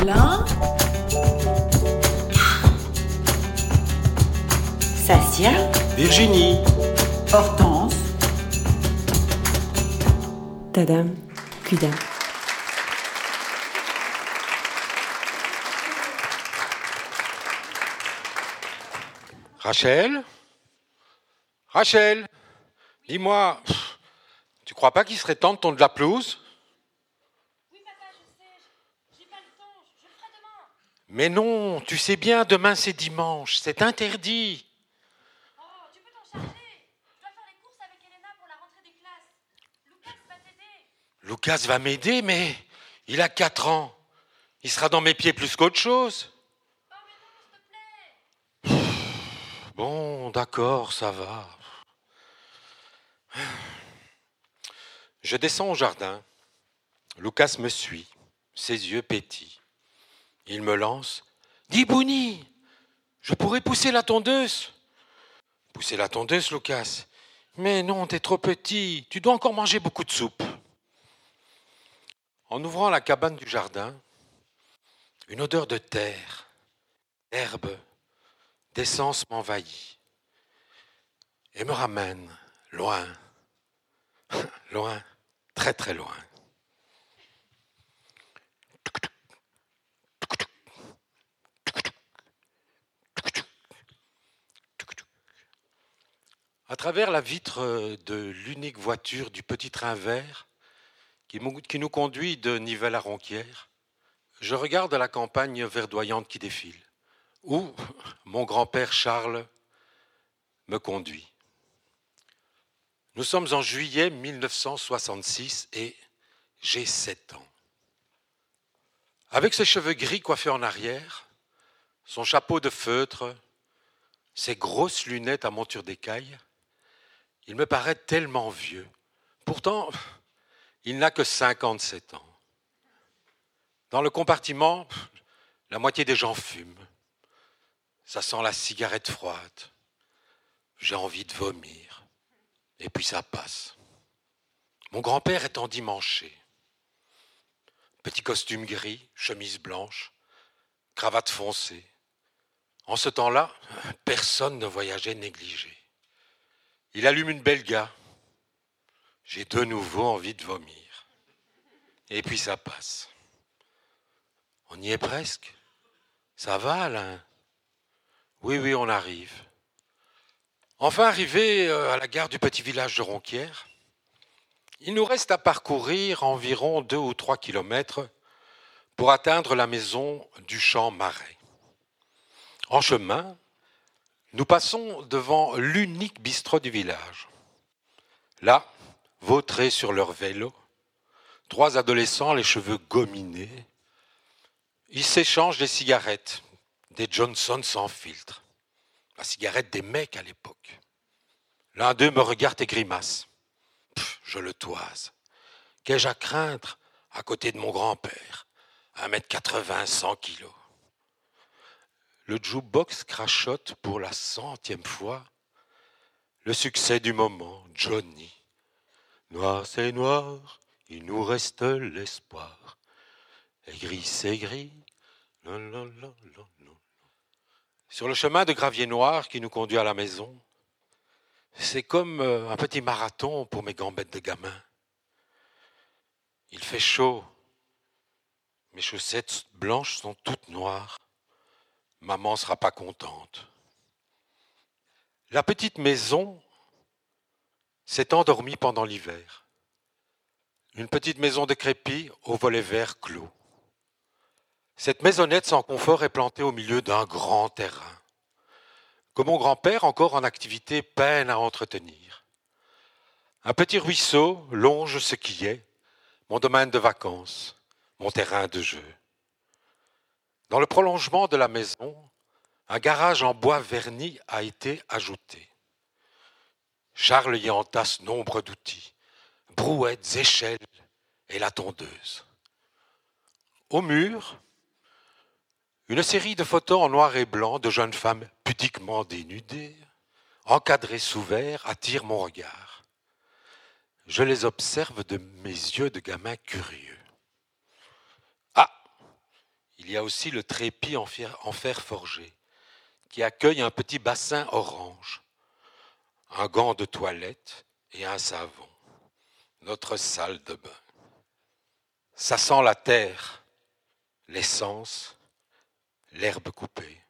Alain Sassia Virginie. Hortense Tadam, Kudam. Rachel? Rachel? Dis-moi, tu crois pas qu'il serait temps de tondre de la pelouse Oui, papa, je sais. J'ai pas le temps. Je le ferai demain. Mais non, tu sais bien, demain c'est dimanche, c'est interdit. Oh, tu peux t'en charger. Je dois faire les courses avec Elena pour la rentrée des classes. Lucas va t'aider. Lucas va m'aider, mais il a 4 ans. Il sera dans mes pieds plus qu'autre chose. Oh, mais non, s'il te plaît. Bon, d'accord, ça va. Je descends au jardin. Lucas me suit, ses yeux pétillent. Il me lance. Dis Bouni, je pourrais pousser la tondeuse. Pousser la tondeuse, Lucas. Mais non, t'es trop petit. Tu dois encore manger beaucoup de soupe. En ouvrant la cabane du jardin, une odeur de terre, d'herbe, d'essence m'envahit et me ramène loin, loin, très très loin. À travers la vitre de l'unique voiture du petit train vert qui nous conduit de Nivelles à Ronquière, je regarde la campagne verdoyante qui défile où mon grand-père Charles me conduit. Nous sommes en juillet 1966 et j'ai 7 ans. Avec ses cheveux gris coiffés en arrière, son chapeau de feutre, ses grosses lunettes à monture d'écaille, il me paraît tellement vieux. Pourtant, il n'a que 57 ans. Dans le compartiment, la moitié des gens fument. Ça sent la cigarette froide. J'ai envie de vomir. Et puis ça passe. Mon grand-père est endimanché. Petit costume gris, chemise blanche, cravate foncée. En ce temps-là, personne ne voyageait négligé. Il allume une belga. J'ai de nouveau envie de vomir. Et puis ça passe. On y est presque. Ça va, Alain? Oui, oui, on arrive. Enfin arrivé euh, à la gare du petit village de Ronquière, il nous reste à parcourir environ deux ou trois kilomètres pour atteindre la maison du champ Marais. En chemin, nous passons devant l'unique bistrot du village. Là, vautrés sur leur vélo, trois adolescents, les cheveux gominés, ils s'échangent des cigarettes des Johnson sans filtre. La cigarette des mecs à l'époque. L'un d'eux me regarde et grimace. Je le toise. Qu'ai-je à craindre à côté de mon grand-père? 1m80, 100 kilos. Le jukebox crachote pour la centième fois. Le succès du moment, Johnny. Noir c'est noir, il nous reste l'espoir. Et gris c'est gris. Sur le chemin de gravier noir qui nous conduit à la maison, c'est comme euh, un petit marathon pour mes gambettes de gamin. Il fait chaud. Mes chaussettes blanches sont toutes noires. Maman sera pas contente. La petite maison s'est endormie pendant l'hiver. Une petite maison décrépite au volet vert clos. Cette maisonnette sans confort est plantée au milieu d'un grand terrain, que mon grand-père, encore en activité, peine à entretenir. Un petit ruisseau longe ce qui est mon domaine de vacances, mon terrain de jeu. Dans le prolongement de la maison, un garage en bois verni a été ajouté. Charles y entasse nombre d'outils, brouettes, échelles et la tondeuse. Au mur, une série de photos en noir et blanc de jeunes femmes pudiquement dénudées, encadrées sous verre, attirent mon regard. Je les observe de mes yeux de gamin curieux. Il y a aussi le trépied en fer forgé, qui accueille un petit bassin orange, un gant de toilette et un savon. Notre salle de bain. Ça sent la terre, l'essence, l'herbe coupée.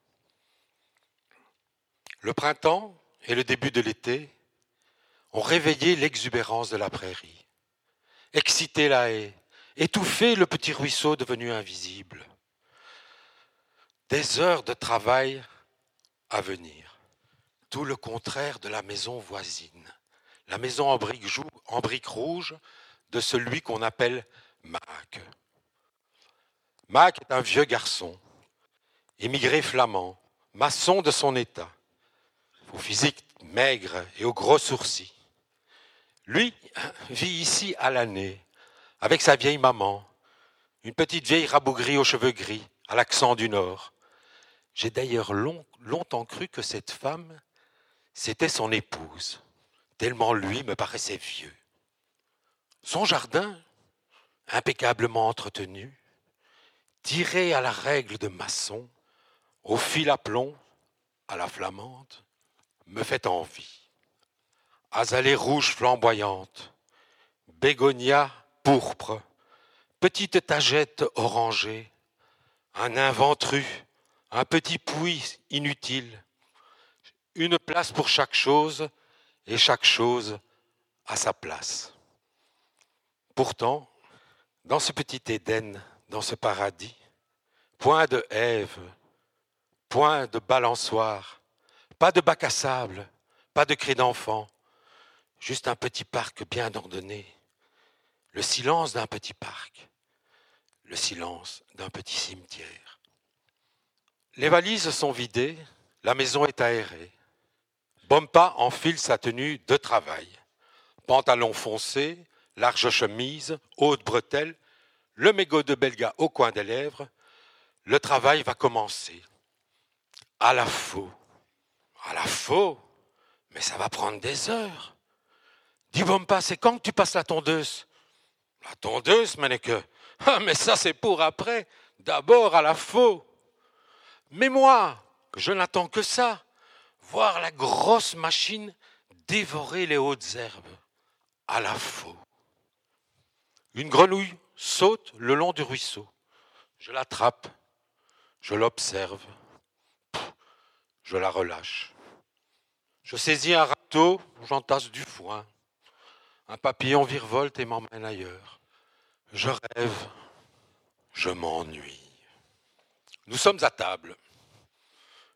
Le printemps et le début de l'été ont réveillé l'exubérance de la prairie, excité la haie, étouffé le petit ruisseau devenu invisible. Des heures de travail à venir, tout le contraire de la maison voisine, la maison en briques, en rouges de celui qu'on appelle Mac. Mac est un vieux garçon, émigré flamand, maçon de son état, au physique maigre et aux gros sourcils. Lui vit ici à l'année, avec sa vieille maman, une petite vieille rabougrie aux cheveux gris, à l'accent du Nord. J'ai d'ailleurs longtemps cru que cette femme, c'était son épouse, tellement lui me paraissait vieux. Son jardin, impeccablement entretenu, tiré à la règle de maçon, au fil à plomb, à la flamande, me fait envie. Azalée rouge flamboyante, bégonia pourpre, petite tagette orangée, un inventru, un petit puits inutile, une place pour chaque chose et chaque chose à sa place. Pourtant, dans ce petit Éden, dans ce paradis, point de Ève, point de balançoire, pas de bac à sable, pas de cris d'enfant, juste un petit parc bien ordonné, le silence d'un petit parc, le silence d'un petit cimetière. Les valises sont vidées, la maison est aérée. Bompa enfile sa tenue de travail. Pantalon foncé, large chemise, haute bretelle, le mégot de belga au coin des lèvres. Le travail va commencer. À la faux. À la faux. Mais ça va prendre des heures. Dis Bompa, c'est quand que tu passes la tondeuse? La tondeuse, que. Ah, mais ça, c'est pour après. D'abord à la faux. Mais moi, je n'attends que ça. Voir la grosse machine dévorer les hautes herbes. À la faux. Une grenouille saute le long du ruisseau. Je l'attrape. Je l'observe. Je la relâche. Je saisis un râteau, j'entasse du foin. Un papillon virevolte et m'emmène ailleurs. Je rêve, je m'ennuie. Nous sommes à table.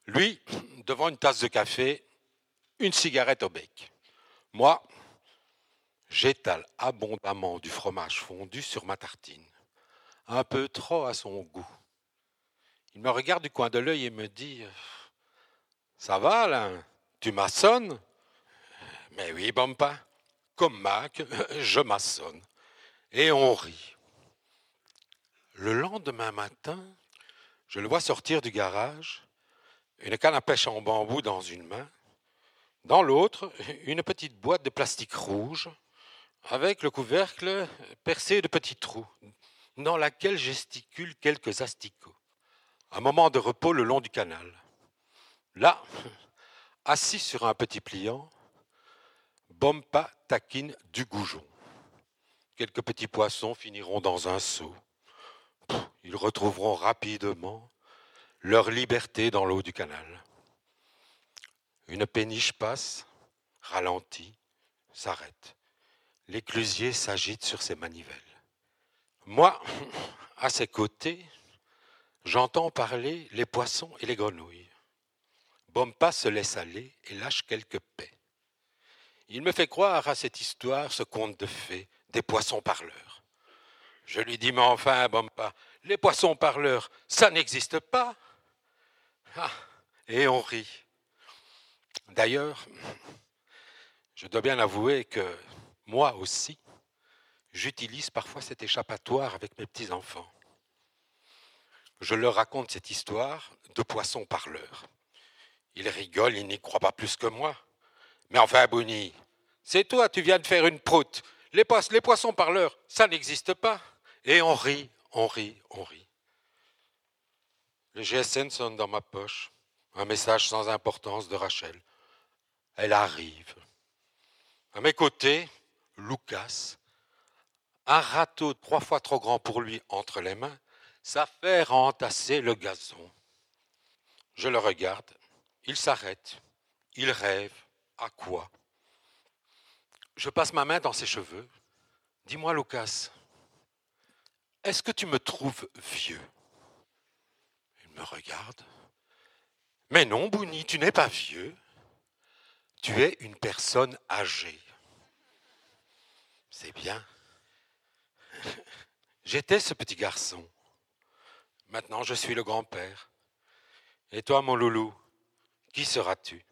Lui, devant une tasse de café, une cigarette au bec. Moi, j'étale abondamment du fromage fondu sur ma tartine, un peu trop à son goût. Il me regarde du coin de l'œil et me dit Ça va, là Tu maçonnes? Mais oui, Bompa comme Mac, je maçonne. Et on rit. Le lendemain matin, je le vois sortir du garage, une canne à pêche en bambou dans une main, dans l'autre, une petite boîte de plastique rouge, avec le couvercle percé de petits trous, dans laquelle gesticulent quelques asticots. Un moment de repos le long du canal. Là, assis sur un petit pliant, Bompa taquine du goujon. Quelques petits poissons finiront dans un seau. Ils retrouveront rapidement leur liberté dans l'eau du canal. Une péniche passe, ralentit, s'arrête. L'éclusier s'agite sur ses manivelles. Moi, à ses côtés, j'entends parler les poissons et les grenouilles. Bompa se laisse aller et lâche quelques paix. Il me fait croire à cette histoire, ce conte de fées, des poissons parleurs. Je lui dis, mais enfin, Bompa, les poissons parleurs, ça n'existe pas. Ah, et on rit. D'ailleurs, je dois bien avouer que moi aussi, j'utilise parfois cet échappatoire avec mes petits-enfants. Je leur raconte cette histoire de poissons parleurs. Ils rigolent, ils n'y croient pas plus que moi. Mais enfin, Bouni, c'est toi, tu viens de faire une proute. Les, les poissons parleurs, ça n'existe pas. Et on rit, on rit, on rit. Le GSN sonne dans ma poche. Un message sans importance de Rachel. Elle arrive. À mes côtés, Lucas, un râteau trois fois trop grand pour lui entre les mains, s'affaire à entasser le gazon. Je le regarde. Il s'arrête. Il rêve. À quoi? Je passe ma main dans ses cheveux. Dis-moi, Lucas, est-ce que tu me trouves vieux? Il me regarde. Mais non, Bouni, tu n'es pas vieux. Tu es une personne âgée. C'est bien. J'étais ce petit garçon. Maintenant, je suis le grand-père. Et toi, mon loulou, qui seras-tu?